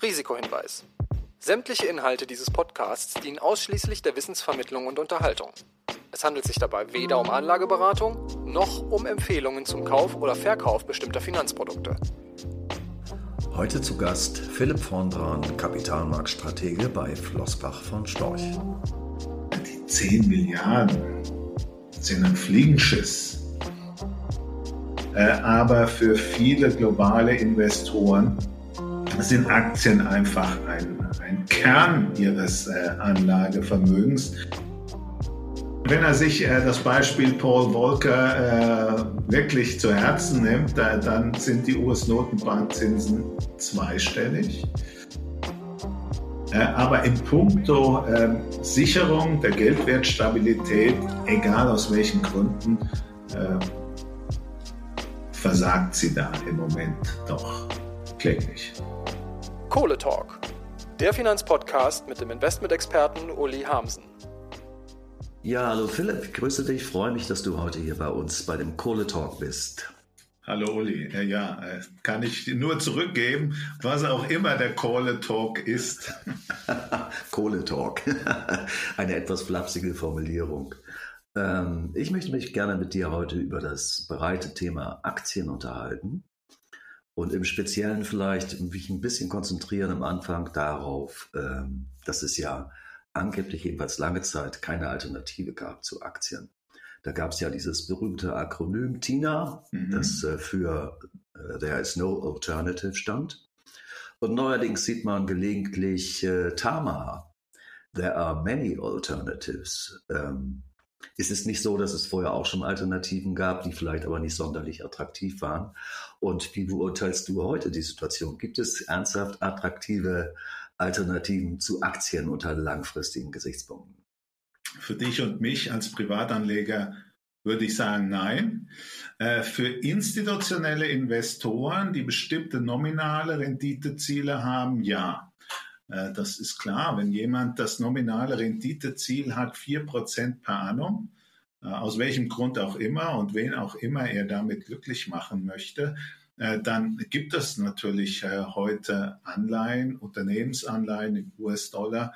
Risikohinweis. Sämtliche Inhalte dieses Podcasts dienen ausschließlich der Wissensvermittlung und Unterhaltung. Es handelt sich dabei weder um Anlageberatung noch um Empfehlungen zum Kauf oder Verkauf bestimmter Finanzprodukte. Heute zu Gast Philipp von Dran, Kapitalmarktstratege bei Flossbach von Storch. Die 10 Milliarden sind ein Fliegenschiss. Äh, aber für viele globale Investoren sind Aktien einfach ein, ein Kern ihres äh, Anlagevermögens. Wenn er sich äh, das Beispiel Paul Volcker äh, wirklich zu Herzen nimmt, da, dann sind die US-Notenbankzinsen zweistellig. Äh, aber in puncto äh, Sicherung der Geldwertstabilität, egal aus welchen Gründen, äh, versagt sie da im Moment doch kläglich. Kohle Talk, der Finanzpodcast mit dem Investmentexperten Uli Hamsen. Ja, hallo Philipp, ich grüße dich. Ich freue mich, dass du heute hier bei uns bei dem Kohle Talk bist. Hallo Uli, ja, äh, kann ich nur zurückgeben, was auch immer der Kohle Talk ist. Kohle Talk, eine etwas flapsige Formulierung. Ähm, ich möchte mich gerne mit dir heute über das breite Thema Aktien unterhalten und im Speziellen vielleicht mich ein bisschen konzentrieren am Anfang darauf, ähm, dass es ja angeblich jedenfalls lange Zeit keine Alternative gab zu Aktien. Da gab es ja dieses berühmte Akronym TINA, mhm. das äh, für äh, There is no alternative stand. Und neuerdings sieht man gelegentlich äh, TAMA, There are many alternatives. Ähm, ist es nicht so, dass es vorher auch schon Alternativen gab, die vielleicht aber nicht sonderlich attraktiv waren? Und wie beurteilst du heute die Situation? Gibt es ernsthaft attraktive Alternativen zu Aktien unter langfristigen Gesichtspunkten? Für dich und mich als Privatanleger würde ich sagen, nein. Äh, für institutionelle Investoren, die bestimmte nominale Renditeziele haben, ja. Äh, das ist klar. Wenn jemand das nominale Renditeziel hat, 4% per annum, äh, aus welchem Grund auch immer und wen auch immer er damit glücklich machen möchte, äh, dann gibt es natürlich heute Anleihen, Unternehmensanleihen im US-Dollar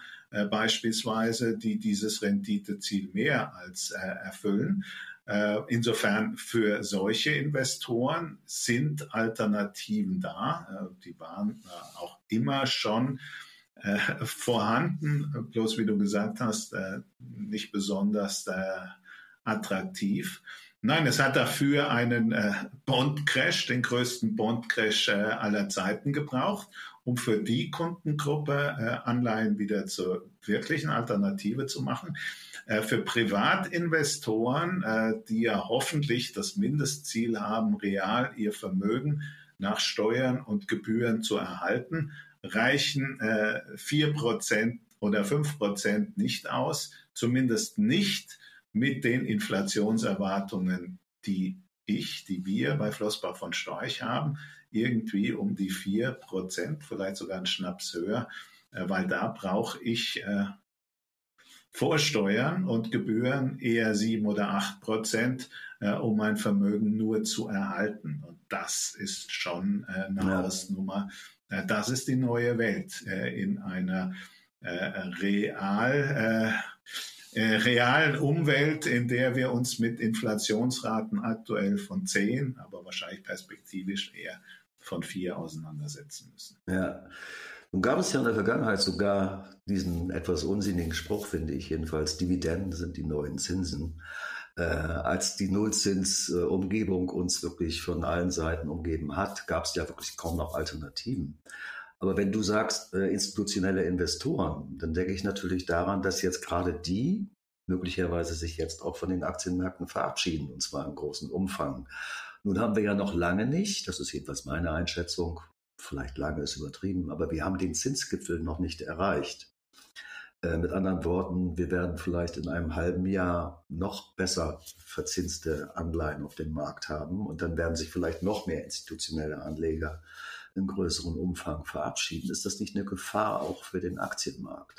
beispielsweise, die dieses Renditeziel mehr als erfüllen. Insofern für solche Investoren sind Alternativen da. Die waren auch immer schon äh, vorhanden, bloß wie du gesagt hast, äh, nicht besonders äh, attraktiv. Nein, es hat dafür einen äh, Bond-Crash, den größten Bond-Crash äh, aller Zeiten gebraucht, um für die Kundengruppe äh, Anleihen wieder zur wirklichen Alternative zu machen. Äh, für Privatinvestoren, äh, die ja hoffentlich das Mindestziel haben, real ihr Vermögen nach Steuern und Gebühren zu erhalten, reichen äh, vier äh, Prozent oder fünf Prozent nicht aus, zumindest nicht mit den Inflationserwartungen, die ich, die wir bei Flossbach von Storch haben, irgendwie um die vier Prozent, vielleicht sogar einen Schnaps höher, äh, weil da brauche ich äh, Vorsteuern und Gebühren eher sieben oder acht Prozent, äh, um mein Vermögen nur zu erhalten. Und das ist schon äh, eine ja. Hausnummer, das ist die neue Welt äh, in einer äh, real, realen Umwelt, in der wir uns mit Inflationsraten aktuell von 10, aber wahrscheinlich perspektivisch eher von 4 auseinandersetzen müssen. Ja. Nun gab es ja in der Vergangenheit sogar diesen etwas unsinnigen Spruch, finde ich jedenfalls, Dividenden sind die neuen Zinsen äh, als die Nullzinsumgebung uns wirklich von allen Seiten umgeben hat, gab es ja wirklich kaum noch Alternativen. Aber wenn du sagst äh, institutionelle Investoren, dann denke ich natürlich daran, dass jetzt gerade die möglicherweise sich jetzt auch von den Aktienmärkten verabschieden, und zwar im großen Umfang. Nun haben wir ja noch lange nicht, das ist jedenfalls meine Einschätzung, vielleicht lange ist übertrieben, aber wir haben den Zinsgipfel noch nicht erreicht. Äh, mit anderen Worten, wir werden vielleicht in einem halben Jahr noch besser verzinste Anleihen auf dem Markt haben und dann werden sich vielleicht noch mehr institutionelle Anleger in größerem Umfang verabschieden. Ist das nicht eine Gefahr auch für den Aktienmarkt?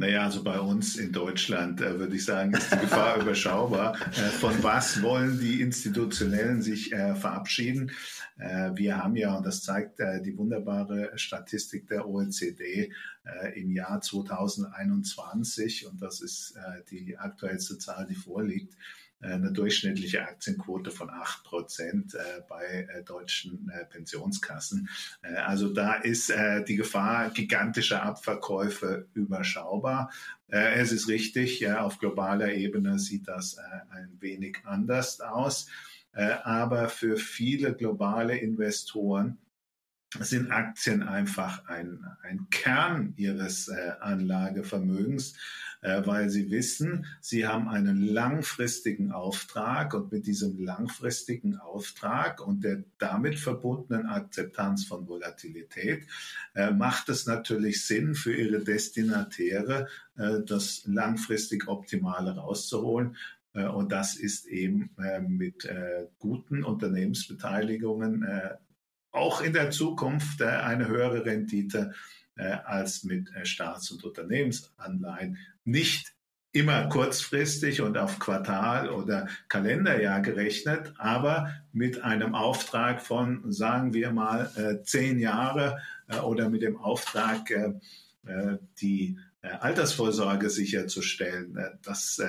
Naja, also bei uns in Deutschland äh, würde ich sagen, ist die Gefahr überschaubar. Äh, von was wollen die Institutionellen sich äh, verabschieden? Äh, wir haben ja, und das zeigt äh, die wunderbare Statistik der OECD äh, im Jahr 2021, und das ist die aktuellste Zahl, die vorliegt, eine durchschnittliche Aktienquote von 8 Prozent äh, bei äh, deutschen äh, Pensionskassen. Also da ist die Gefahr gigantischer Abverkäufe überschaubar. Es ist richtig, auf globaler Ebene sieht das ein wenig anders aus. Aber für viele globale Investoren sind Aktien einfach ein, ein Kern ihres äh, Anlagevermögens, äh, weil sie wissen, sie haben einen langfristigen Auftrag und mit diesem langfristigen Auftrag und der damit verbundenen Akzeptanz von Volatilität äh, macht es natürlich Sinn für ihre Destinatäre, äh, das langfristig Optimale rauszuholen. Äh, und das ist eben äh, mit äh, guten Unternehmensbeteiligungen auch in der Zukunft eine höhere Rendite als mit äh, Staats- und Unternehmensanleihen. Nicht immer kurzfristig und auf Quartal oder Kalenderjahr gerechnet, aber mit einem Auftrag von, sagen wir mal, äh, zehn Jahre oder mit dem Auftrag, die Altersvorsorge sicherzustellen. Das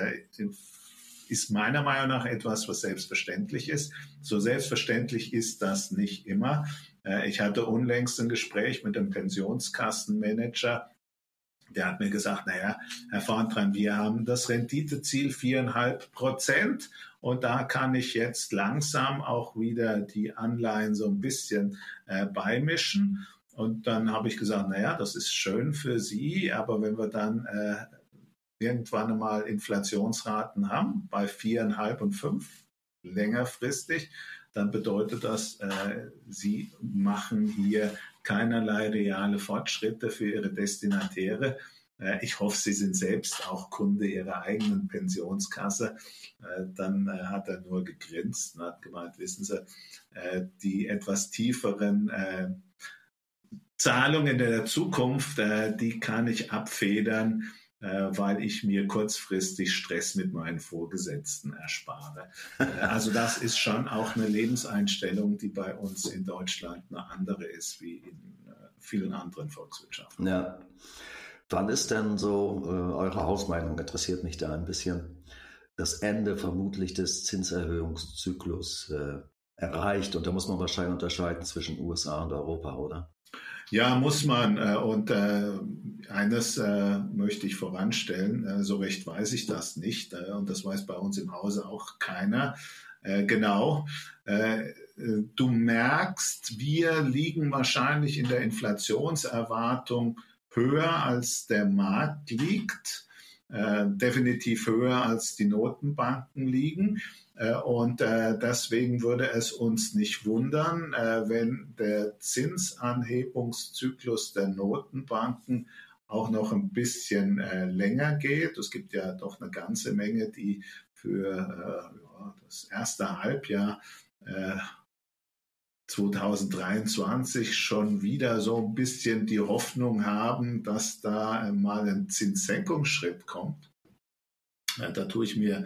ist meiner Meinung nach etwas, was selbstverständlich ist. So selbstverständlich ist das nicht immer. Äh, ich hatte unlängst ein Gespräch mit einem Pensionskassenmanager, der hat mir gesagt, naja, Herr Vorntran, wir haben das Renditeziel viereinhalb Prozent und da kann ich jetzt langsam auch wieder die Anleihen so ein bisschen äh, beimischen. Und dann habe ich gesagt, naja, das ist schön für Sie, aber wenn wir dann äh, irgendwann einmal Inflationsraten haben bei viereinhalb und fünf längerfristig, dann bedeutet das, äh, sie machen hier keinerlei reale Fortschritte für ihre Destinatäre. Äh, ich hoffe, Sie sind selbst auch Kunde Ihrer eigenen Pensionskasse. Äh, dann äh, hat er nur gegrinst und hat gemeint, wissen Sie, die etwas tieferen Zahlungen in der Zukunft, die kann ich abfedern weil ich mir kurzfristig Stress mit meinen Vorgesetzten erspare. Äh, also das ist schon auch eine Lebenseinstellung, die bei uns in Deutschland eine andere ist wie in äh, vielen anderen Volkswirtschaften. Ja. Wann ist denn so äh, eure Hausmeinung? Interessiert mich da ein bisschen. Das Ende vermutlich des Zinserhöhungszyklus äh, erreicht. Und da muss man wahrscheinlich unterscheiden zwischen USA und Europa, oder? Ja, muss man. Äh, und äh, eines äh, möchte ich voranstellen. So recht weiß ich das nicht. Und das weiß bei uns im Hause auch keiner. Genau. Du merkst, wir liegen wahrscheinlich in der Inflationserwartung höher als der Markt liegt. Definitiv höher als die Notenbanken liegen. Äh, und äh, deswegen würde es uns nicht wundern, äh, wenn der Zinsanhebungszyklus der Notenbanken auch noch ein bisschen länger geht. Es gibt ja doch eine ganze Menge, die für das erste Halbjahr 2023 schon wieder so ein bisschen die Hoffnung haben, dass da mal ein Zinssenkungsschritt kommt. Da tue ich mir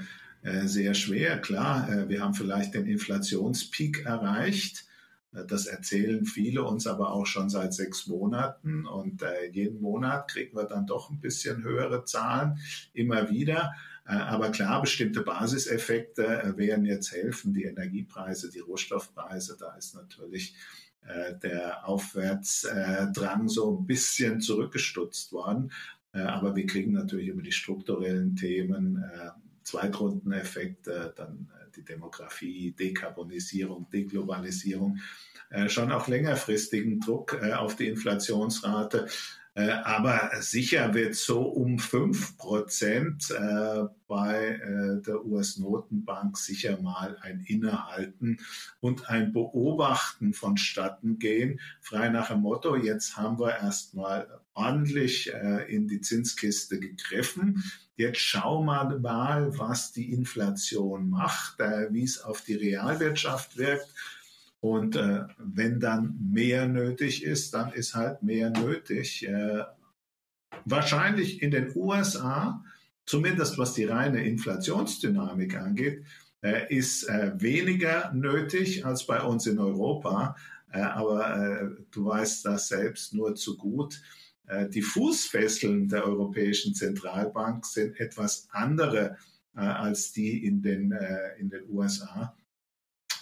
sehr schwer. Klar, äh, wir haben vielleicht den Inflationspeak erreicht. Äh, das erzählen viele uns aber auch schon seit sechs Monaten und jeden Monat kriegen wir dann doch ein bisschen höhere Zahlen immer wieder. Aber klar, bestimmte Basiseffekte werden jetzt helfen. Die Energiepreise, die Rohstoffpreise, da ist natürlich der Aufwärtsdrang so ein bisschen zurückgestutzt worden. Aber wir kriegen natürlich über die strukturellen Themen Zweitrundeneffekt, äh, dann äh, die Demografie, Dekarbonisierung, Deglobalisierung, äh, schon auch längerfristigen Druck auf die Inflationsrate. Aber sicher wird so um fünf Prozent bei der US-Notenbank sicher mal ein Innehalten und ein Beobachten vonstatten gehen. Frei nach dem Motto, jetzt haben wir erstmal ordentlich in die Zinskiste gegriffen. Jetzt schauen wir mal, was die Inflation macht, äh, wie es auf die Realwirtschaft wirkt. Und äh, wenn dann mehr nötig ist, dann ist halt mehr nötig. Äh, wahrscheinlich in den USA, zumindest was die reine Inflationsdynamik angeht, äh, ist äh, weniger nötig als bei uns in Europa. Äh, aber du weißt das selbst nur zu gut. Die Fußfesseln der Europäischen Zentralbank sind etwas andere als die in den, in den USA.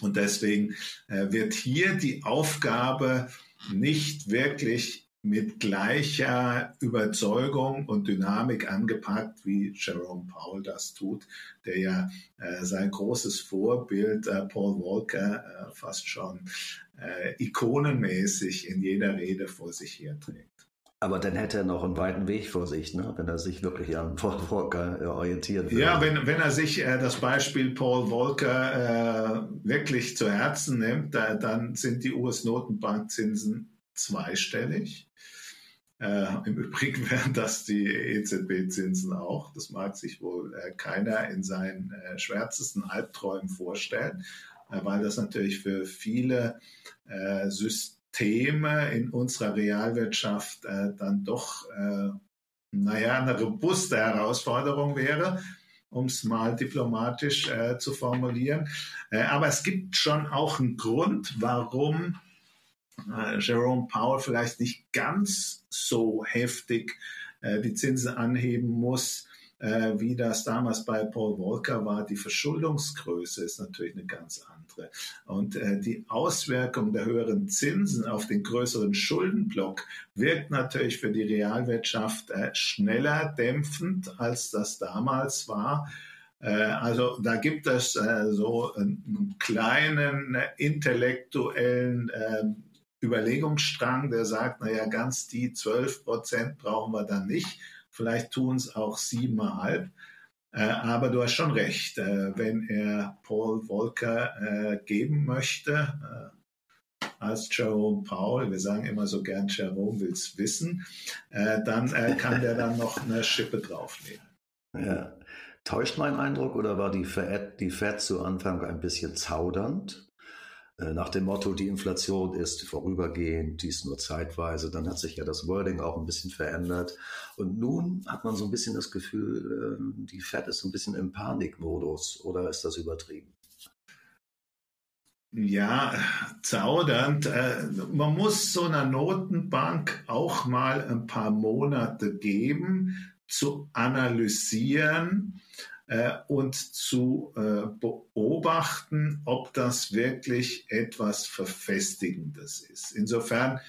Und deswegen wird hier die Aufgabe nicht wirklich mit gleicher Überzeugung und Dynamik angepackt, wie Jerome Powell das tut, der ja äh, sein großes Vorbild äh, Paul Walker äh, fast schon äh, ikonenmäßig in jeder Rede vor sich herträgt. Aber dann hätte er noch einen weiten Weg vor sich, ne? wenn er sich wirklich an Paul Walker äh, orientieren würde. Ja, wenn, wenn er sich äh, das Beispiel Paul Walker wirklich zu Herzen nimmt, dann sind die US-Notenbankzinsen zweistellig. Äh, Im Übrigen wären das die EZB-Zinsen auch. Das mag sich wohl äh, keiner in seinen äh, schwärzesten Albträumen vorstellen, äh, weil das natürlich für viele äh, Systeme in unserer Realwirtschaft äh, dann doch, naja, eine robuste Herausforderung wäre um es mal diplomatisch äh, zu formulieren. Äh, aber es gibt schon auch einen Grund, warum äh, Jerome Powell vielleicht nicht ganz so heftig äh, die Zinsen anheben muss, äh, wie das damals bei Paul Volcker war. Die Verschuldungsgröße ist natürlich eine ganz andere. Und äh, die Auswirkung der höheren Zinsen auf den größeren Schuldenblock wirkt natürlich für die Realwirtschaft äh, schneller dämpfend, als das damals war. Äh, also da gibt es so einen kleinen intellektuellen ähm, Überlegungsstrang, der sagt, naja, ganz die 12 Prozent brauchen wir dann nicht. Vielleicht tun es auch siebeneinhalb. Äh, aber du hast schon recht, äh, wenn er Paul Volcker äh, geben möchte, äh, als Jerome Paul, wir sagen immer so gern, Jerome will es wissen, äh, dann kann der dann noch eine Schippe draufnehmen. Ja. Täuscht mein Eindruck oder war die Fed, die Fed zu Anfang ein bisschen zaudernd? Äh, nach dem Motto, die Inflation ist vorübergehend, die ist nur zeitweise. Dann hat sich ja das Wording auch ein bisschen verändert. Und nun hat man so ein bisschen das Gefühl, ähm, die Fed ist ein bisschen im Panikmodus. Oder ist das übertrieben? Ja, zaudernd. Äh, man muss so einer Notenbank auch mal ein paar Monate geben, zu analysieren, äh, und zu äh, beobachten, ob das wirklich etwas Verfestigendes ist. Insofern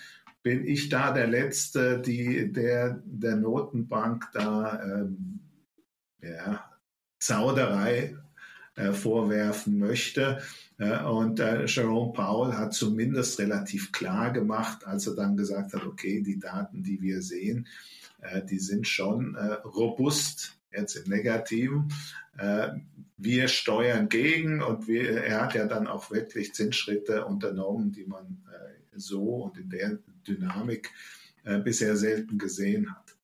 bin ich da der Letzte, die der, der Notenbank da ähm, ja, Zauderei äh, vorwerfen möchte. Äh, und äh, Jerome Powell hat zumindest relativ klar gemacht, als er dann gesagt hat, okay, die Daten, die wir sehen, äh, die sind schon robust jetzt im Negativen. Äh, wir steuern gegen und wir, er hat ja dann auch wirklich Zinsschritte unternommen, die man äh, so und in der Dynamik äh, bisher selten gesehen hat.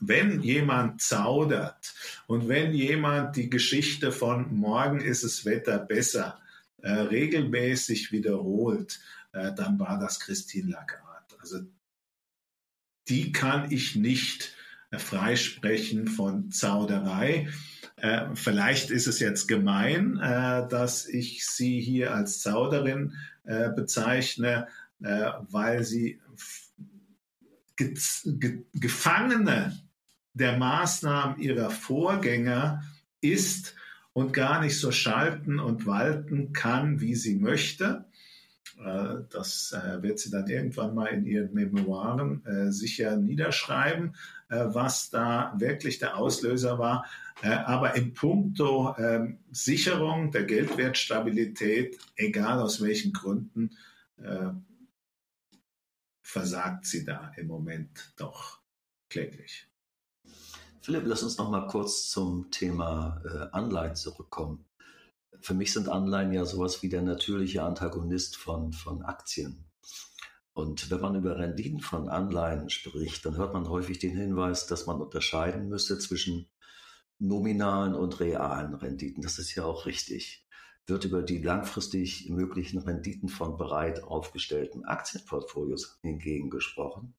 Wenn jemand zaudert und wenn jemand die Geschichte von morgen ist das Wetter besser äh, regelmäßig wiederholt, äh, dann war das Christine Lagarde. Also die kann ich nicht freisprechen von Zauderei. Äh, vielleicht ist es jetzt gemein, äh, dass ich sie hier als Zauderin äh, bezeichne, weil sie ge ge Gefangene der Maßnahmen ihrer Vorgänger ist und gar nicht so schalten und walten kann, wie sie möchte. Äh, das äh, wird sie dann irgendwann mal in ihren Memoiren sicher niederschreiben. Äh, was da wirklich der Auslöser war. Äh, aber in puncto ähm, Sicherung der Geldwertstabilität, egal aus welchen Gründen, äh, versagt sie da im Moment doch kläglich. Philipp, lass uns noch mal kurz zum Thema Anleihen zurückkommen. Für mich sind Anleihen ja sowas wie der natürliche Antagonist von, von Aktien. Und wenn man über Renditen von Anleihen spricht, dann hört man häufig den Hinweis, dass man unterscheiden müsste zwischen nominalen und realen Renditen. Das ist ja auch richtig. Wird über die langfristig möglichen Renditen von breit aufgestellten Aktienportfolios hingegen gesprochen.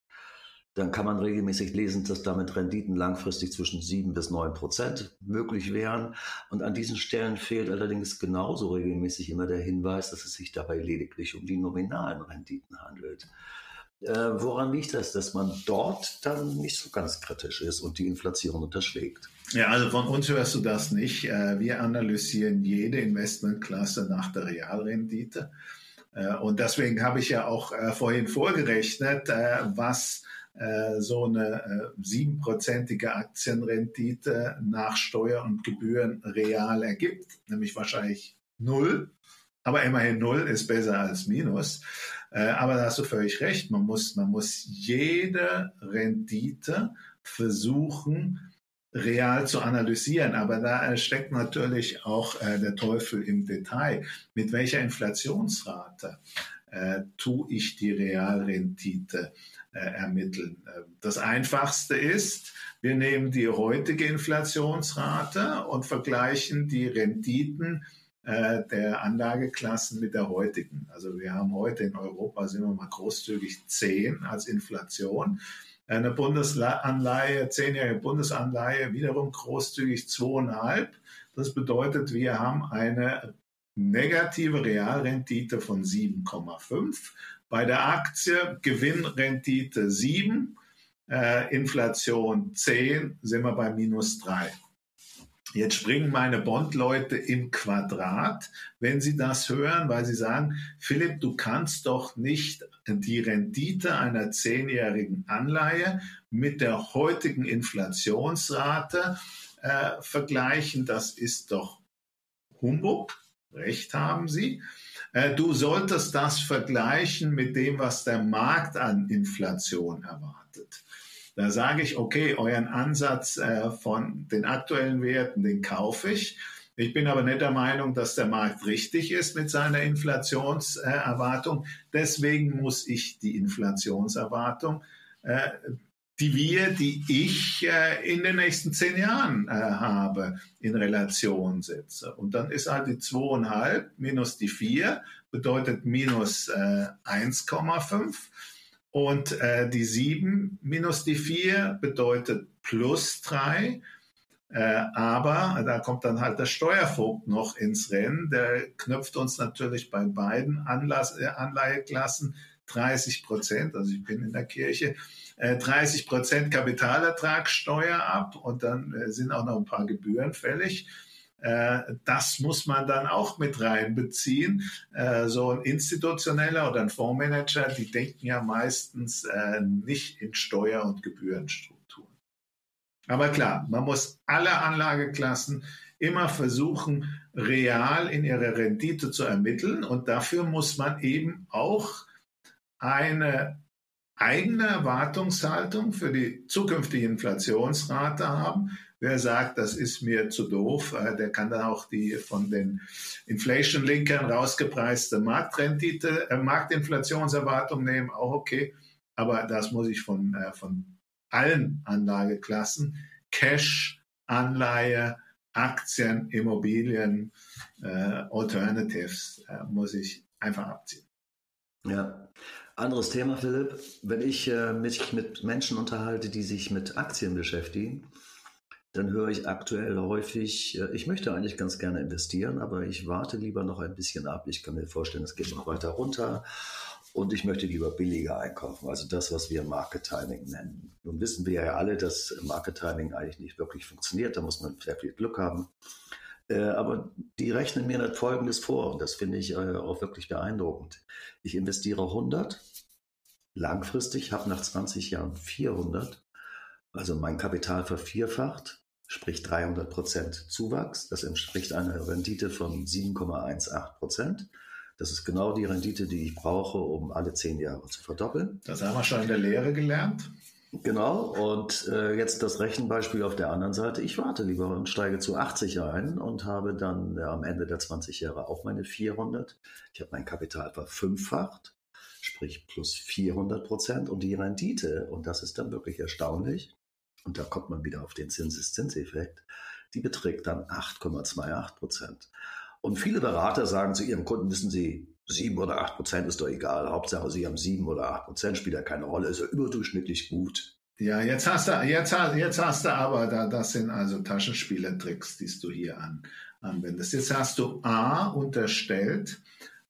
Dann kann man regelmäßig lesen, dass damit Renditen langfristig zwischen sieben bis neun Prozent möglich wären. Und an diesen Stellen fehlt allerdings genauso regelmäßig immer der Hinweis, dass es sich dabei lediglich um die nominalen Renditen handelt. Äh, woran liegt das, dass man dort dann nicht so ganz kritisch ist und die Inflation unterschlägt? Ja, also von uns hörst du das nicht. Äh, wir analysieren jede Investmentklasse nach der Realrendite. Äh, und deswegen habe ich ja auch äh, vorhin vorgerechnet, was so eine siebenprozentige Aktienrendite nach Steuer und Gebühren real ergibt, nämlich wahrscheinlich null. Aber immerhin null ist besser als minus. Aber da hast du völlig recht. Man muss, man muss jede Rendite versuchen, real zu analysieren. Aber da steckt natürlich auch äh, der Teufel im Detail. Mit welcher Inflationsrate äh, tue ich die Realrendite äh, ermitteln? Äh, das Einfachste ist, wir nehmen die heutige Inflationsrate und vergleichen die Renditen äh, der Anlageklassen mit der heutigen. Also wir haben heute in Europa, sind wir mal großzügig 10 als Inflation. Eine Bundesanleihe, zehnjährige Bundesanleihe, wiederum großzügig zweieinhalb. Das bedeutet, wir haben eine negative Realrendite von 7,5. Bei der Aktie Gewinnrendite 7, äh, Inflation 10, sind wir bei minus 3. Jetzt springen meine Bond-Leute im Quadrat, wenn sie das hören, weil sie sagen, Philipp, du kannst doch nicht die Rendite einer zehnjährigen Anleihe mit der heutigen Inflationsrate äh, vergleichen. Das ist doch Humbug. Recht haben Sie. Äh, du solltest das vergleichen mit dem, was der Markt an Inflation erwartet. Da sage ich, okay, euren Ansatz äh, von den aktuellen Werten, den kaufe ich. Ich bin aber nicht der Meinung, dass der Markt richtig ist mit seiner Inflationserwartung. Deswegen muss ich die Inflationserwartung, äh, die wir, die ich äh, in den nächsten zehn Jahren äh, habe, in Relation setze. Und dann ist halt die zweieinhalb minus die vier bedeutet minus 1,5. Und äh, die 7 minus die 4 bedeutet plus 3. Äh, aber da kommt dann halt der Steuervogt noch ins Rennen. Der knüpft uns natürlich bei beiden Anlass, äh, Anleiheklassen 30 Prozent, also ich bin in der Kirche, äh, 30 Prozent Kapitalertragssteuer ab und dann äh, sind auch noch ein paar Gebühren fällig. Äh, das muss man dann auch mit reinbeziehen. Äh, so ein institutioneller oder ein Fondsmanager, die denken ja meistens äh, nicht in Steuer- und Gebührenstrukturen. Aber klar, man muss alle Anlageklassen immer versuchen, real in ihre Rendite zu ermitteln. Und dafür muss man eben auch eine eigene Erwartungshaltung für die zukünftige Inflationsrate haben, Wer sagt, das ist mir zu doof, äh, der kann dann auch die von den Inflation-Linkern rausgepreiste Marktrendite, äh, Marktinflationserwartung nehmen, auch okay. Aber das muss ich von, äh, von allen Anlageklassen, Cash, Anleihe, Aktien, Immobilien, äh, Alternatives, äh, muss ich einfach abziehen. Ja, anderes Thema, Philipp. Wenn ich äh, mich mit Menschen unterhalte, die sich mit Aktien beschäftigen, dann höre ich aktuell häufig, äh, ich möchte eigentlich ganz gerne investieren, aber ich warte lieber noch ein bisschen ab. Ich kann mir vorstellen, es geht noch weiter runter und ich möchte lieber billiger einkaufen, also das, was wir Market Timing nennen. Nun wissen wir ja alle, dass Market Timing eigentlich nicht wirklich funktioniert, da muss man sehr viel Glück haben. Äh, aber die rechnen mir nicht Folgendes vor und das finde ich äh, auch wirklich beeindruckend. Ich investiere 100, langfristig, habe nach 20 Jahren 400, also mein Kapital vervierfacht sprich 300 Prozent Zuwachs. Das entspricht einer Rendite von 7,18 Prozent. Das ist genau die Rendite, die ich brauche, um alle zehn Jahre zu verdoppeln. Das haben wir schon in der Lehre gelernt. Genau, und äh, jetzt das Rechenbeispiel auf der anderen Seite. Ich warte lieber und steige zu 80 ein und habe dann ja, am Ende der 20 Jahre auch meine 400. Ich habe mein Kapital verfünffacht, sprich plus 400 Prozent und die Rendite, und das ist dann wirklich erstaunlich, und da kommt man wieder auf den Zinseszinseffekt, die beträgt dann 8,28 Prozent. Und viele Berater sagen zu ihrem Kunden, wissen Sie, sieben oder acht Prozent ist doch egal. Hauptsache, Sie haben sieben oder acht Prozent, spielt ja keine Rolle, ist ja überdurchschnittlich gut. Ja, jetzt hast du, jetzt, jetzt hast du aber, da, das sind also Taschenspielertricks, die du hier an, anwendest. Jetzt hast du A unterstellt,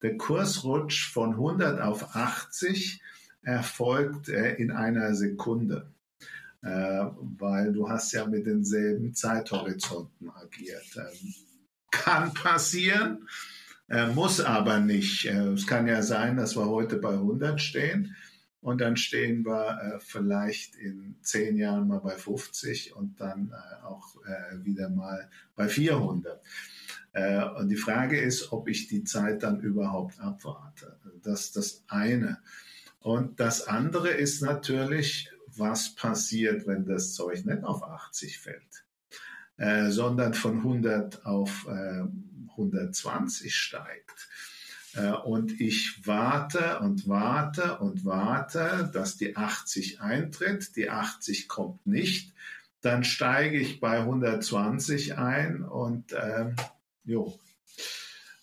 der Kursrutsch von 100 auf 80 erfolgt äh, in einer Sekunde, äh, weil du hast ja mit denselben Zeithorizonten agiert. Ähm, kann passieren, äh, muss aber nicht. Äh, es kann ja sein, dass wir heute bei 100 stehen und dann stehen wir äh, vielleicht in zehn Jahren mal bei 50 und dann äh, auch äh, wieder mal bei 400. Äh, und die Frage ist, ob ich die Zeit dann überhaupt abwarte. Das ist das eine. Und das andere ist natürlich, was passiert, wenn das Zeug nicht auf 80 fällt, äh, sondern von 100 auf äh, 120 steigt. Äh, und ich warte und warte und warte, dass die 80 eintritt. Die 80 kommt nicht. Dann steige ich bei 120 ein und äh, jo.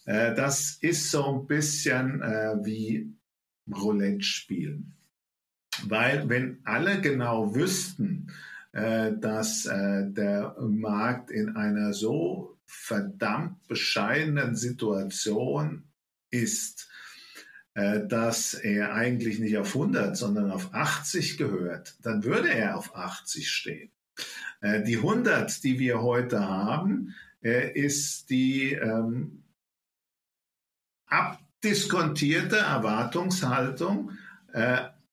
Das ist so ein bisschen äh, wie Roulette spielen. Weil wenn alle genau wüssten, äh, dass äh, der Markt in einer so verdammt bescheidenen Situation ist, äh, dass er eigentlich nicht auf 100, sondern auf 80 gehört, dann würde er auf 80 stehen. Äh, die 100, die wir heute haben, äh, ist die ähm, abdiskontierte Erwartungshaltung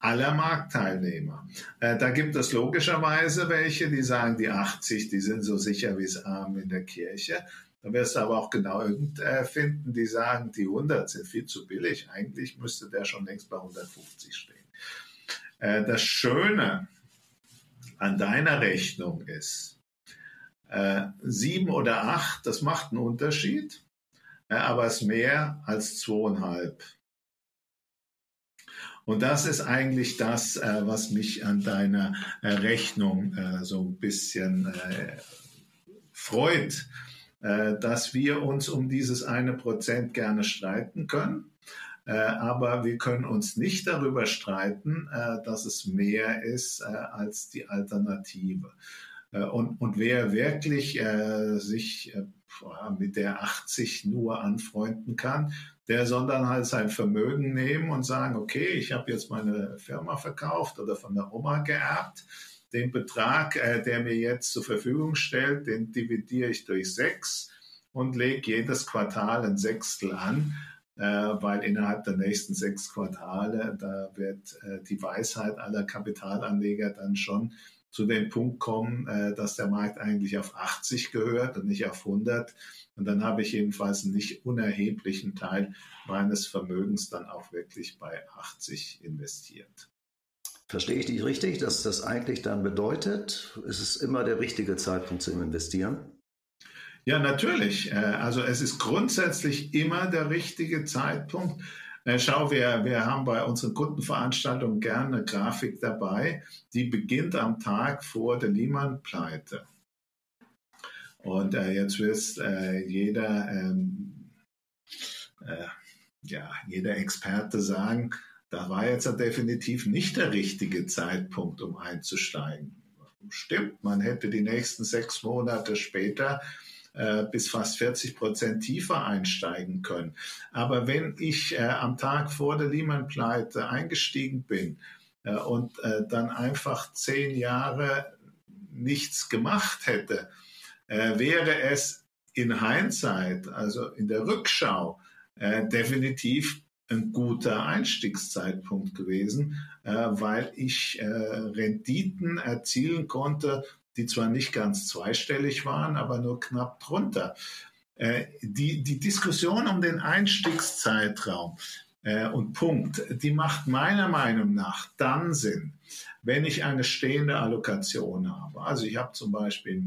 aller Marktteilnehmer. da gibt es logischerweise welche, die sagen, die 80, die sind so sicher wie es Arm in der Kirche. Da wirst du aber auch genau äh, finden, die sagen, die 100 sind viel zu billig. Eigentlich müsste der schon längst bei 150 stehen. Äh, das Schöne an deiner Rechnung ist, äh, sieben oder acht, das macht einen Unterschied, aber es ist mehr als zweieinhalb. Und das ist eigentlich das, was mich an deiner Rechnung so ein bisschen freut äh, dass wir uns um dieses eine Prozent gerne streiten können. Äh, aber wir können uns nicht darüber streiten, äh, dass es mehr ist als die Alternative. Und, und wer wirklich sich mit der 80 nur anfreunden kann, der soll dann halt sein Vermögen nehmen und sagen, okay, ich habe jetzt meine Firma verkauft oder von der Oma geerbt. Den Betrag, äh, der mir jetzt zur Verfügung stellt, den dividiere ich durch sechs und lege jedes Quartal ein Sechstel an, äh, weil innerhalb der nächsten sechs Quartale, da wird äh, die Weisheit aller Kapitalanleger dann schon zu dem Punkt kommen, äh, dass der Markt eigentlich auf 80 gehört und nicht auf 100. Und dann habe ich jedenfalls einen nicht unerheblichen Teil meines Vermögens dann auch wirklich bei 80 investiert. Verstehe ich dich richtig, dass das eigentlich dann bedeutet, es ist immer der richtige Zeitpunkt zum Investieren? Ja, natürlich. Äh, also es ist grundsätzlich immer der richtige Zeitpunkt. Schau, wir, wir haben bei unseren Kundenveranstaltungen gerne eine Grafik dabei, die beginnt am Tag vor der Lehman-Pleite. Und äh, jetzt wird äh, jeder, ähm, äh, ja, jeder Experte sagen, da war jetzt definitiv nicht der richtige Zeitpunkt, um einzusteigen. Stimmt, man hätte die nächsten sechs Monate später äh, bis fast 40 Prozent tiefer einsteigen können. Aber wenn ich äh, am Tag vor der Lehman-Pleite eingestiegen bin äh, und äh, dann einfach zehn Jahre nichts gemacht hätte, äh, wäre es in Hindsight, also in der Rückschau, definitiv ein guter Einstiegszeitpunkt gewesen, weil ich Renditen erzielen konnte, die zwar nicht ganz zweistellig waren, aber nur knapp drunter. Äh, die, die Diskussion um den Einstiegszeitraum äh, und Punkt, die macht meiner Meinung nach dann Sinn, wenn ich eine stehende Allokation habe. Also ich habe zum Beispiel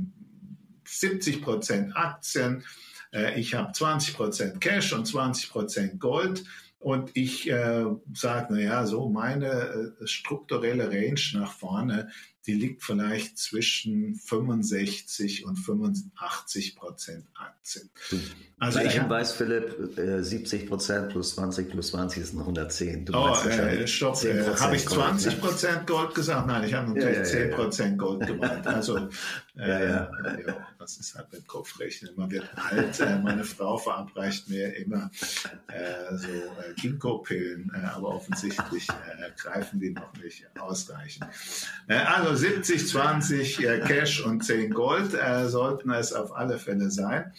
70 Prozent Aktien, äh, ich habe 20 Prozent Cash und 20 Prozent Gold und ich äh, sage, naja, so meine äh, strukturelle Range nach vorne, die liegt vielleicht zwischen 65 und 85 Prozent Aktien. Also ich Hinweis, Philipp, äh, 70 Prozent plus 20 plus 20 ist 110. Du oh, äh, stopp, äh, habe ich 20 Prozent ne? Gold gesagt? Nein, ich habe natürlich ja, ja, 10 Prozent ja, Gold gemeint. Also, äh, ja, ja. ja, das ist halt mit Kopfrechnen. Man wird alt. Äh, meine Frau verabreicht mir immer äh, so äh, Ginkgo-Pillen, äh, aber offensichtlich äh, greifen die noch nicht ausreichend. Äh, also 70, 20 äh, Cash und 10 Gold sollten es auf alle Fälle sein.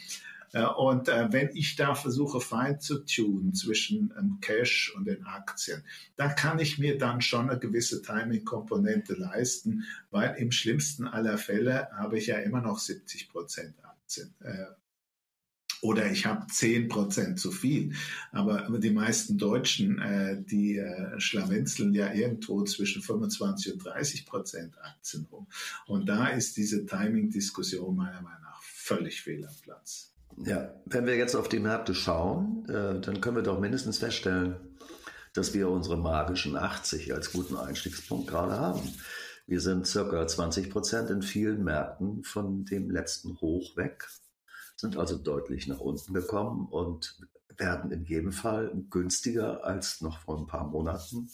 Äh, und äh, wenn ich da versuche, fein zu tunen zwischen ähm, Cash und den Aktien, da kann ich mir dann schon eine gewisse Timing-Komponente leisten, weil im schlimmsten aller Fälle habe ich ja immer noch 70 Prozent Aktien. Äh, oder ich habe 10 Prozent zu viel. Aber die meisten Deutschen, äh, die äh, schlawenzeln ja irgendwo zwischen 25 und 30 Prozent Aktien rum. Und da ist diese Timing-Diskussion meiner Meinung nach völlig fehl am Platz. Ja, wenn wir jetzt auf die Märkte schauen, äh, dann können wir doch mindestens feststellen, dass wir unsere magischen 80 als guten Einstiegspunkt gerade haben. Wir sind circa 20 Prozent in vielen Märkten von dem letzten Hoch weg sind also deutlich nach unten gekommen und werden in jedem Fall günstiger als noch vor ein paar Monaten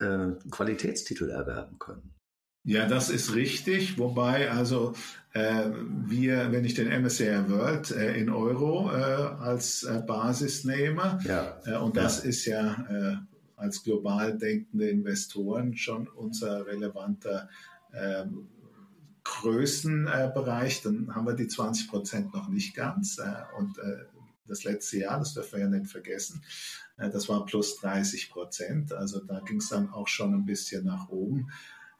äh, Qualitätstitel erwerben können. Ja, das ist richtig. Wobei also äh, wir, wenn ich den MSCI World äh, in Euro äh, als äh, Basis nehme, ja. Äh, und das ja. ist ja äh, als global denkende Investoren schon unser relevanter ähm, Größenbereich, dann haben wir die 20 Prozent noch nicht ganz. Und das letzte Jahr, das dürfen wir ja nicht vergessen, das war plus 30 Prozent. Also da ging es dann auch schon ein bisschen nach oben.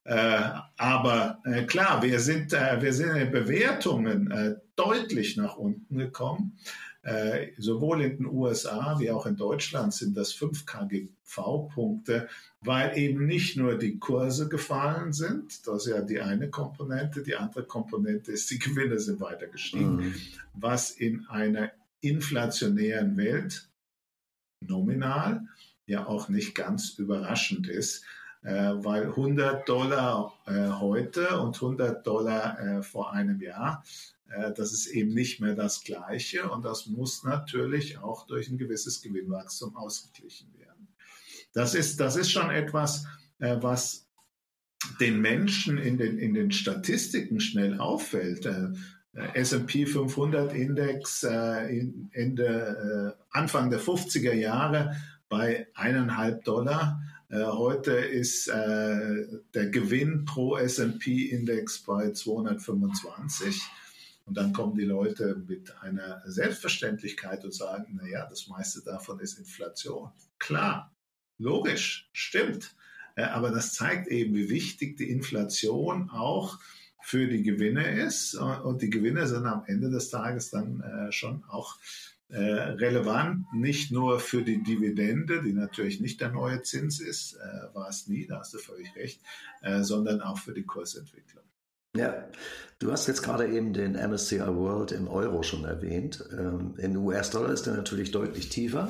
Aber klar, wir sind, wir sind in den Bewertungen deutlich nach unten gekommen. Äh, sowohl in den USA wie auch in Deutschland sind das 5 KGV-Punkte, weil eben nicht nur die Kurse gefallen sind, das ist ja die eine Komponente, die andere Komponente ist, die Gewinne sind weiter gestiegen, mhm. was in einer inflationären Welt nominal ja auch nicht ganz überraschend ist, äh, weil 100 Dollar äh, heute und 100 Dollar äh, vor einem Jahr äh, das ist eben nicht mehr das Gleiche und das muss natürlich auch durch ein gewisses Gewinnwachstum ausgeglichen werden. Das ist, das ist schon etwas, äh, was den Menschen in den, in den Statistiken schnell auffällt. Äh, S&P 500 Index Ende, Anfang der 50er Jahre bei eineinhalb Dollar. Heute ist der Gewinn pro S&P Index bei 225. Und dann kommen die Leute mit einer Selbstverständlichkeit und sagen, na ja, das meiste davon ist Inflation. Klar, logisch, stimmt. Aber das zeigt eben, wie wichtig die Inflation auch für die Gewinne ist. Und die Gewinne sind am Ende des Tages dann äh, schon auch äh, relevant, nicht nur für die Dividende, die natürlich nicht der neue Zins ist, äh, war es nie, da hast du völlig recht, sondern auch für die Kursentwicklung. Ja, du hast jetzt gerade eben den MSCI World im Euro schon erwähnt. Ähm, in US-Dollar ist der natürlich deutlich tiefer.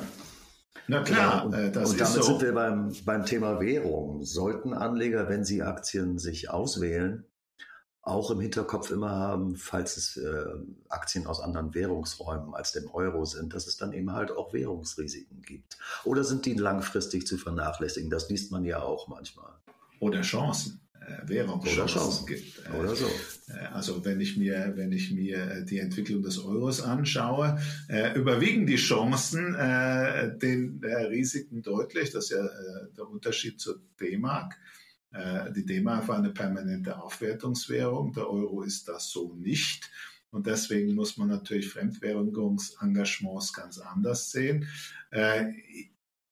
Na klar, ja, und, äh, das und damit so. sind wir beim, beim Thema Währung. Sollten Anleger, wenn sie Aktien sich auswählen, auch im Hinterkopf immer haben, falls es äh, Aktien aus anderen Währungsräumen als dem Euro sind, dass es dann eben halt auch Währungsrisiken gibt. Oder sind die langfristig zu vernachlässigen? Das liest man ja auch manchmal. Oder Chancen. Äh, Währungschancen gibt. Äh, Oder so. Äh, also wenn ich mir, wenn ich mir die Entwicklung des Euros anschaue, überwiegen die Chancen den Risiken deutlich. Das ist ja der Unterschied zur D-Mark. Die D-Mark war eine permanente Aufwertungswährung. Der Euro ist das so nicht. Und deswegen muss man natürlich Fremdwährungsengagements ganz anders sehen.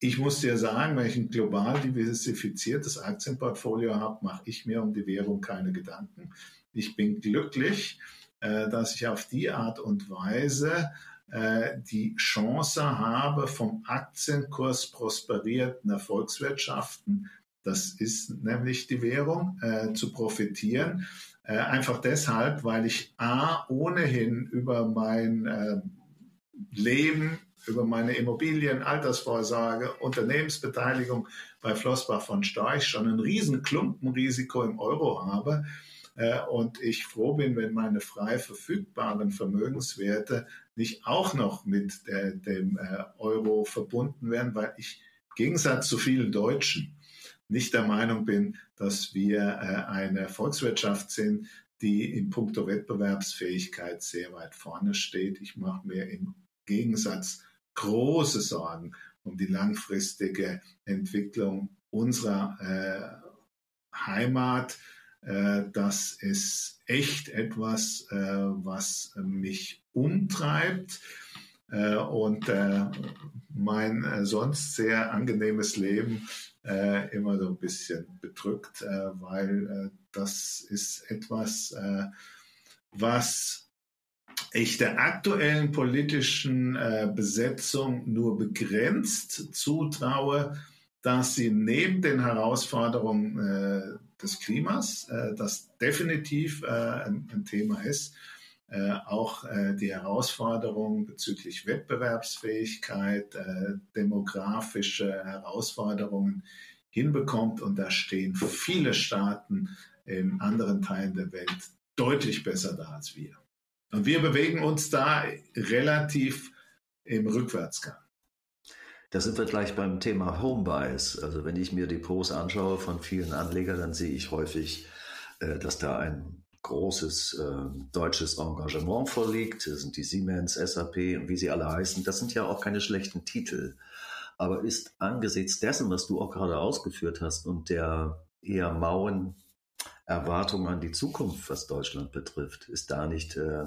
Ich muss dir sagen, wenn ich ein global diversifiziertes Aktienportfolio habe, mache ich mir um die Währung keine Gedanken. Ich bin glücklich, äh, dass ich auf die Art und Weise äh, die Chance habe, vom Aktienkurs prosperierten Erfolgswirtschaften, das ist nämlich die Währung, äh, zu profitieren. Einfach deshalb, weil ich A ohnehin über mein Leben über meine Immobilien, Altersvorsorge, Unternehmensbeteiligung bei Flossbach von Storch schon ein riesen Klumpenrisiko im Euro habe äh, und ich froh bin, wenn meine frei verfügbaren Vermögenswerte nicht auch noch mit der, dem äh, Euro verbunden werden, weil ich im Gegensatz zu vielen Deutschen nicht der Meinung bin, dass wir äh, eine Volkswirtschaft sind, die in puncto Wettbewerbsfähigkeit sehr weit vorne steht. Ich mache mir im Gegensatz große Sorgen um die langfristige Entwicklung unserer äh, Heimat. Äh, das ist echt etwas, äh, was mich umtreibt äh, und äh, mein sonst sehr angenehmes Leben immer so ein bisschen bedrückt, weil das ist etwas, was ich der aktuellen politischen Besetzung nur begrenzt zutraue, dass sie neben den Herausforderungen des Klimas, das definitiv ein Thema ist, äh, auch äh, die Herausforderungen bezüglich Wettbewerbsfähigkeit, äh, demografische Herausforderungen hinbekommt. Und da stehen viele Staaten in anderen Teilen der Welt deutlich besser da als wir. Und wir bewegen uns da relativ im Rückwärtsgang. Da sind wir gleich beim Thema Homebuys. Also wenn ich mir Depots anschaue von vielen Anlegern, dann sehe ich häufig, dass da ein großes äh, deutsches Engagement vorliegt. Das sind die Siemens, SAP und wie sie alle heißen. Das sind ja auch keine schlechten Titel. Aber ist angesichts dessen, was du auch gerade ausgeführt hast und der eher mauen Erwartung an die Zukunft, was Deutschland betrifft, ist da nicht äh,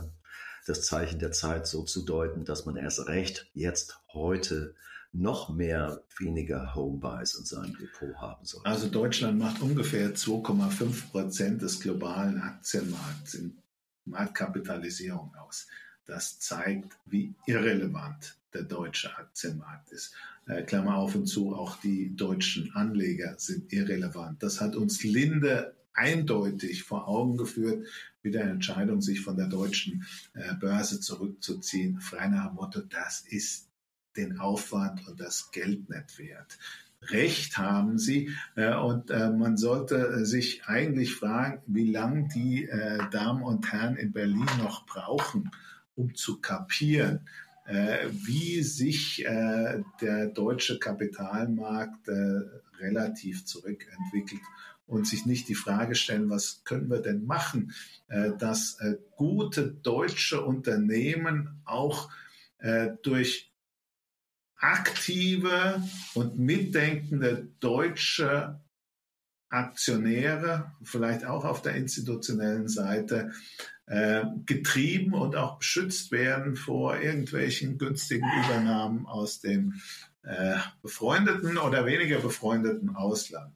das Zeichen der Zeit so zu deuten, dass man erst recht jetzt heute noch mehr weniger Homebuys in seinem Depot haben soll. Also Deutschland macht ungefähr 2,5 Prozent des globalen Aktienmarkts in Marktkapitalisierung aus. Das zeigt, wie irrelevant der deutsche Aktienmarkt ist. Äh, Klammer auf und zu, auch die deutschen Anleger sind irrelevant. Das hat uns Linde eindeutig vor Augen geführt mit der Entscheidung, sich von der deutschen äh, Börse zurückzuziehen. Frei nach dem Motto, das ist den Aufwand und das Geld nicht wert. Recht haben sie äh, und äh, man sollte sich eigentlich fragen, wie lange die äh, Damen und Herren in Berlin noch brauchen, um zu kapieren, äh, wie sich äh, der deutsche Kapitalmarkt äh, relativ zurückentwickelt und sich nicht die Frage stellen, was können wir denn machen, dass gute deutsche Unternehmen auch durch aktive und mitdenkende deutsche Aktionäre, vielleicht auch auf der institutionellen Seite, äh, getrieben und auch beschützt werden vor irgendwelchen günstigen Übernahmen aus dem äh, befreundeten oder weniger befreundeten Ausland.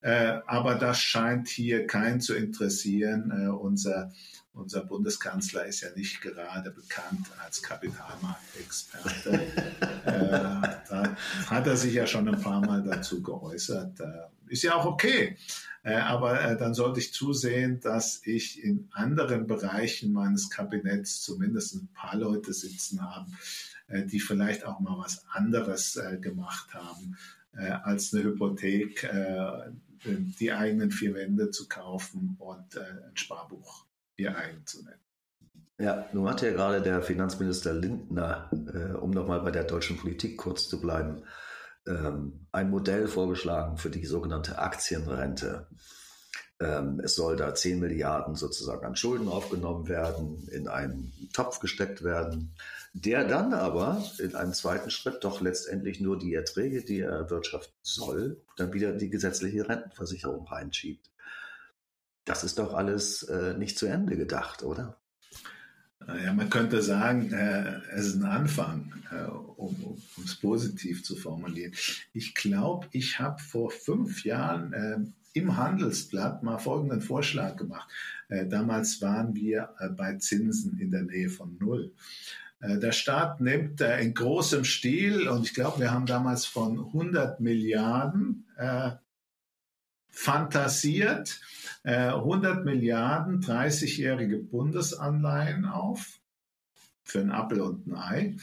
Äh, aber das scheint hier keinen zu interessieren. Äh, unser unser Bundeskanzler ist ja nicht gerade bekannt als Kapitalmarktexperte. äh, da hat er sich ja schon ein paar Mal dazu geäußert. Äh, ist ja auch okay. Äh, aber äh, dann sollte ich zusehen, dass ich in anderen Bereichen meines Kabinetts zumindest ein paar Leute sitzen haben, äh, die vielleicht auch mal was anderes äh, gemacht haben, als eine Hypothek, die eigenen vier Wände zu kaufen und ein Sparbuch ihr eigen zu nennen. Ja, nun hat ja gerade der Finanzminister Lindner, äh, um nochmal bei der deutschen Politik kurz zu bleiben, ähm, ein Modell vorgeschlagen für die sogenannte Aktienrente. Ähm, es soll da 10 Milliarden sozusagen an Schulden aufgenommen werden, in einen Topf gesteckt werden, der dann aber in einem zweiten Schritt doch letztendlich nur die Erträge, die er erwirtschaften soll, dann wieder die gesetzliche Rentenversicherung reinschiebt. Das ist doch alles äh, nicht zu Ende gedacht, oder? Ja, man könnte sagen, äh, es ist ein Anfang, äh, um es positiv zu formulieren. Ich glaube, ich habe vor fünf Jahren äh, im Handelsblatt mal folgenden Vorschlag gemacht. Äh, damals waren wir äh, bei Zinsen in der Nähe von Null. Äh, der Staat nimmt in großem Stil, und ich glaube, wir haben damals von 100 Milliarden fantasiert 100 äh, Milliarden 30-jährige Bundesanleihen auf für ein Apfel und ein Ei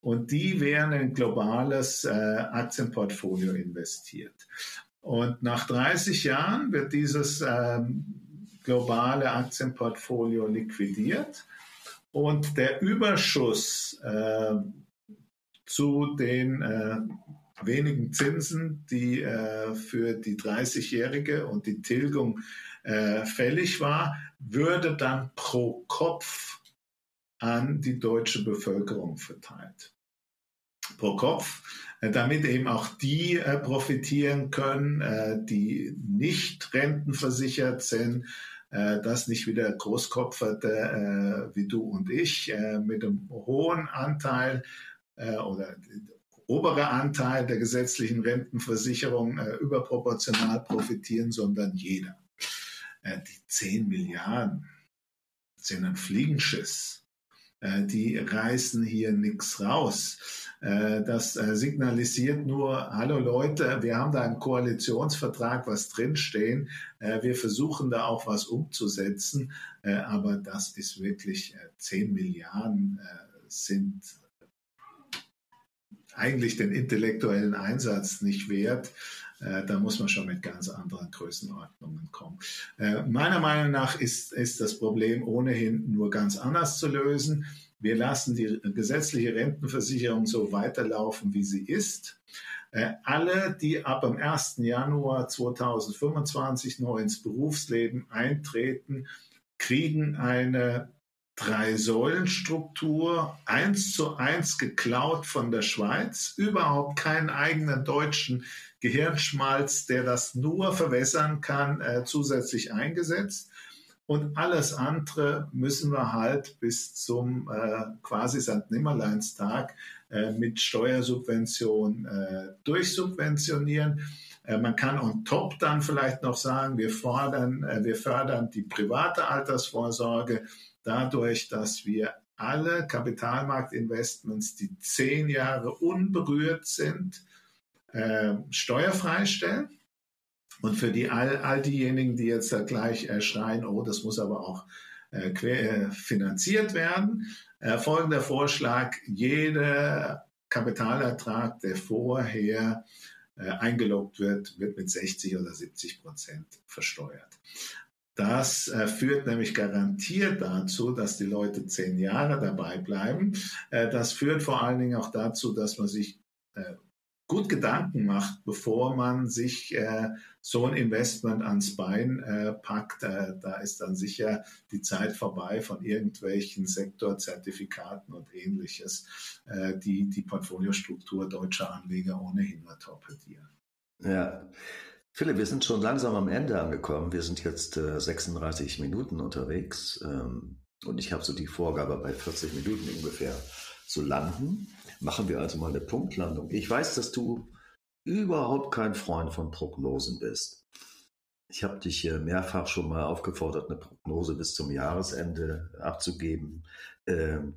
und die werden in globales äh, Aktienportfolio investiert. Und nach 30 Jahren wird dieses ähm, globale Aktienportfolio liquidiert und der Überschuss äh, zu den äh, wenigen Zinsen, die äh, für die 30-Jährige und die Tilgung äh, fällig war, würde dann pro Kopf an die deutsche Bevölkerung verteilt. Pro Kopf, äh, damit eben auch die äh, profitieren können, äh, die nicht rentenversichert sind, das nicht wieder Großkopferte wie du und ich mit einem hohen Anteil oder obere Anteil der gesetzlichen Rentenversicherung überproportional profitieren, sondern jeder. die 10 Milliarden sind ein Fliegenschiss äh, die reißen hier nichts raus. Äh, das äh, signalisiert nur, hallo Leute, wir haben da einen Koalitionsvertrag, was drinstehen. Wir versuchen da auch was umzusetzen. Aber das ist wirklich 10 Milliarden sind eigentlich den intellektuellen Einsatz nicht wert. Äh, da muss man schon mit ganz anderen Größenordnungen kommen. Äh, meiner Meinung nach ist, ist das Problem ohnehin nur ganz anders zu lösen. Wir lassen die gesetzliche Rentenversicherung so weiterlaufen, wie sie ist. Äh, alle, die ab dem 1. Januar 2025 neu ins Berufsleben eintreten, kriegen eine Drei-Säulen-Struktur, eins zu eins geklaut von der Schweiz, überhaupt keinen eigenen deutschen Gehirnschmalz, der das nur verwässern kann, äh, zusätzlich eingesetzt. Und alles andere müssen wir halt bis zum äh, quasi St. Nimmerleinstag äh, mit Steuersubvention äh, durchsubventionieren. Äh, man kann on top dann vielleicht noch sagen, wir fordern, äh, wir fördern die private Altersvorsorge dadurch, dass wir alle Kapitalmarktinvestments, die zehn Jahre unberührt sind, äh, steuerfrei stellen. Und für die all, all diejenigen, die jetzt da gleich äh, schreien, oh, das muss aber auch äh, quer, äh, finanziert werden, äh, folgender Vorschlag, jeder Kapitalertrag, der vorher äh, eingeloggt wird, wird mit 60 oder 70 Prozent versteuert. Das äh, führt nämlich garantiert dazu, dass die Leute zehn Jahre dabei bleiben. Äh, das führt vor allen Dingen auch dazu, dass man sich äh, gut Gedanken macht, bevor man sich äh, so ein Investment ans Bein äh, packt. Äh, da ist dann sicher die Zeit vorbei von irgendwelchen Sektorzertifikaten und ähnliches, äh, die die Portfoliostruktur deutscher Anleger ohnehin nur torpedieren. Ja, Philipp, wir sind schon langsam am Ende angekommen. Wir sind jetzt äh, 36 Minuten unterwegs ähm, und ich habe so die Vorgabe, bei 40 Minuten ungefähr zu landen. Machen wir also mal eine Punktlandung. Ich weiß, dass du überhaupt kein Freund von Prognosen bist. Ich habe dich mehrfach schon mal aufgefordert, eine Prognose bis zum Jahresende abzugeben. Ähm,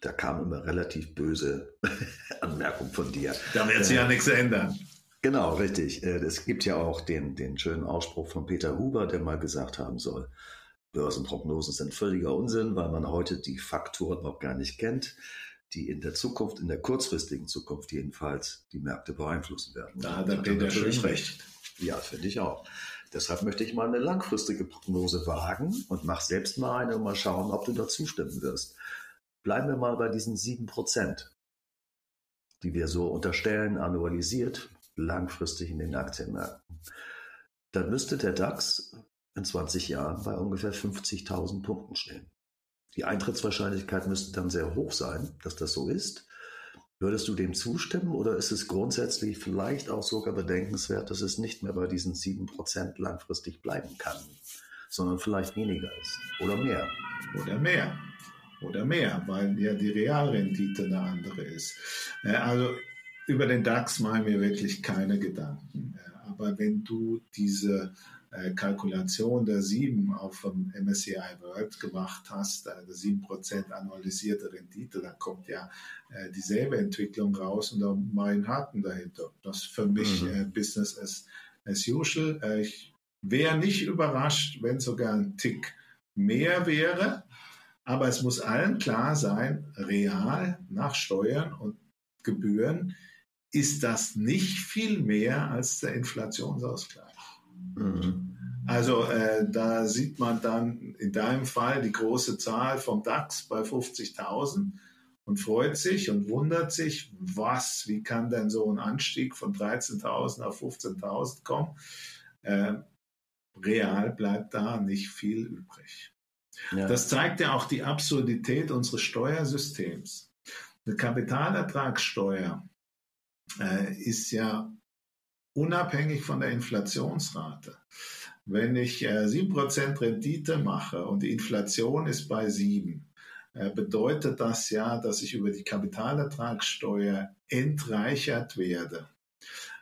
da kam immer relativ böse Anmerkung von dir. Da wird sich ja nichts ändern. Genau, richtig. Äh, es gibt ja auch den, den schönen Ausspruch von Peter Huber, der mal gesagt haben soll, Börsenprognosen sind völliger Unsinn, weil man heute die Faktoren noch gar nicht kennt, die in der Zukunft, in der kurzfristigen Zukunft jedenfalls, die Märkte beeinflussen werden. Da hat der Peter schön recht. Ja, finde ich auch. Deshalb möchte ich mal eine langfristige Prognose wagen und mach selbst mal eine und mal schauen, ob du da zustimmen wirst. Bleiben wir mal bei diesen sieben Prozent, die wir so unterstellen, annualisiert langfristig in den Aktienmärkten, dann müsste der DAX in 20 Jahren bei ungefähr 50.000 Punkten stehen. Die Eintrittswahrscheinlichkeit müsste dann sehr hoch sein, dass das so ist. Würdest du dem zustimmen oder ist es grundsätzlich vielleicht auch sogar bedenkenswert, dass es nicht mehr bei diesen 7% langfristig bleiben kann, sondern vielleicht weniger ist oder mehr? Oder mehr. Oder mehr, weil ja die Realrendite eine andere ist. Äh, also über den DAX mache ich mir wirklich keine Gedanken. Äh, aber wenn du diese äh, Kalkulation der 7 auf dem MSCI World gemacht hast, äh, der 7% annualisierte Rendite, dann kommt ja dieselbe Entwicklung raus und da mache ich einen Haken dahinter. Das ist für mich mhm. Business as, as usual. Ich wäre nicht überrascht, wenn sogar ein Tick mehr wäre. Aber es muss allen klar sein, real nach Steuern und Gebühren ist das nicht viel mehr als der Inflationsausgleich. Mhm. Also äh, da sieht man dann in deinem Fall die große Zahl vom DAX bei 50.000 und freut sich und wundert sich, was, wie kann denn so ein Anstieg von 13.000 auf 15.000 kommen? Äh, real bleibt da nicht viel übrig. Ja. Das zeigt ja auch die Absurdität unseres Steuersystems. Eine Kapitalertragssteuer äh, ist ja unabhängig von der Inflationsrate. Wenn ich äh, 7% Rendite mache und die Inflation ist bei 7, äh, bedeutet das ja, dass ich über die Kapitalertragssteuer entreichert werde.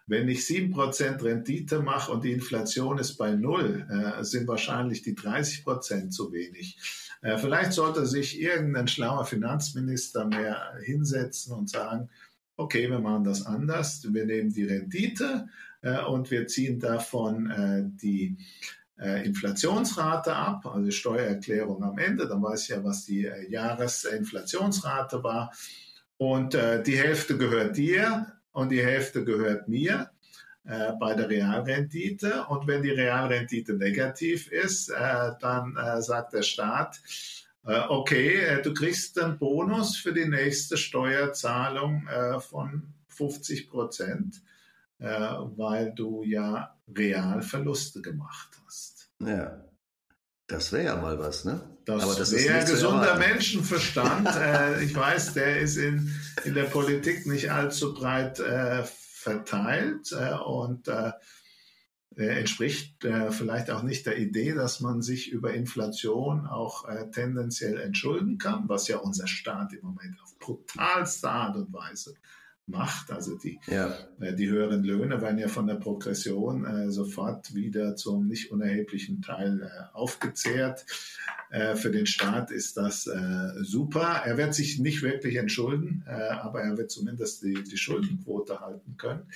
Wenn ich 7% Rendite mache und die Inflation ist bei Null, äh, sind wahrscheinlich die 30% zu wenig. Äh, vielleicht sollte sich irgendein schlauer Finanzminister mehr hinsetzen und sagen, okay, wir machen das anders. Wir nehmen die Rendite äh, und wir ziehen davon äh, die äh, Inflationsrate ab, also Steuererklärung am Ende. Dann weiß ich ja, was die äh, Jahresinflationsrate war. Und äh, die Hälfte gehört dir, und die Hälfte gehört mir äh, bei der Realrendite. Und wenn die Realrendite negativ ist, dann sagt der Staat, okay, äh, du kriegst einen Bonus für die nächste Steuerzahlung äh, von 50 Prozent, weil du ja Realverluste gemacht hast. Ja. Das wäre ja mal was, ne? Das, das wäre gesunder Menschenverstand. äh, ich weiß, der ist in, in der Politik nicht allzu breit äh, verteilt äh, und äh, entspricht äh, vielleicht auch nicht der Idee, dass man sich über Inflation auch äh, tendenziell entschulden kann, was ja unser Staat im Moment auf brutalste Art und Weise macht. Also die, ja. äh, die höheren Löhne werden ja von der Progression äh, sofort wieder zum nicht unerheblichen Teil äh, aufgezehrt. Äh, für den Staat ist das äh, super. Er wird sich nicht wirklich entschulden, äh, aber er wird zumindest die, die Schuldenquote halten können.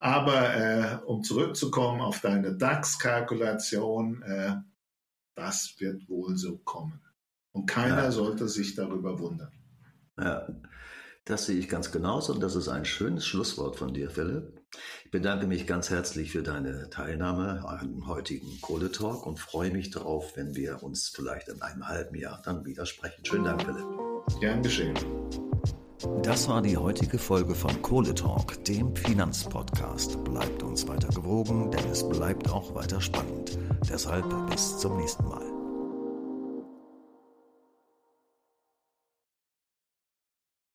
Aber um zurückzukommen auf deine DAX-Kalkulation, das wird wohl so kommen. Und keiner ja. sollte sich darüber wundern. Ja. Das sehe ich ganz genauso und das ist ein schönes Schlusswort von dir, Philipp. Ich bedanke mich ganz herzlich für deine Teilnahme am heutigen Kohletalk und freue mich darauf, wenn wir uns vielleicht in einem halben Jahr dann wieder sprechen. Schönen Dank, Philipp. Gern geschehen. Das war die heutige Folge von Kohletalk, dem Finanzpodcast. Bleibt uns weiter gewogen, denn es bleibt auch weiter spannend. Deshalb bis zum nächsten Mal.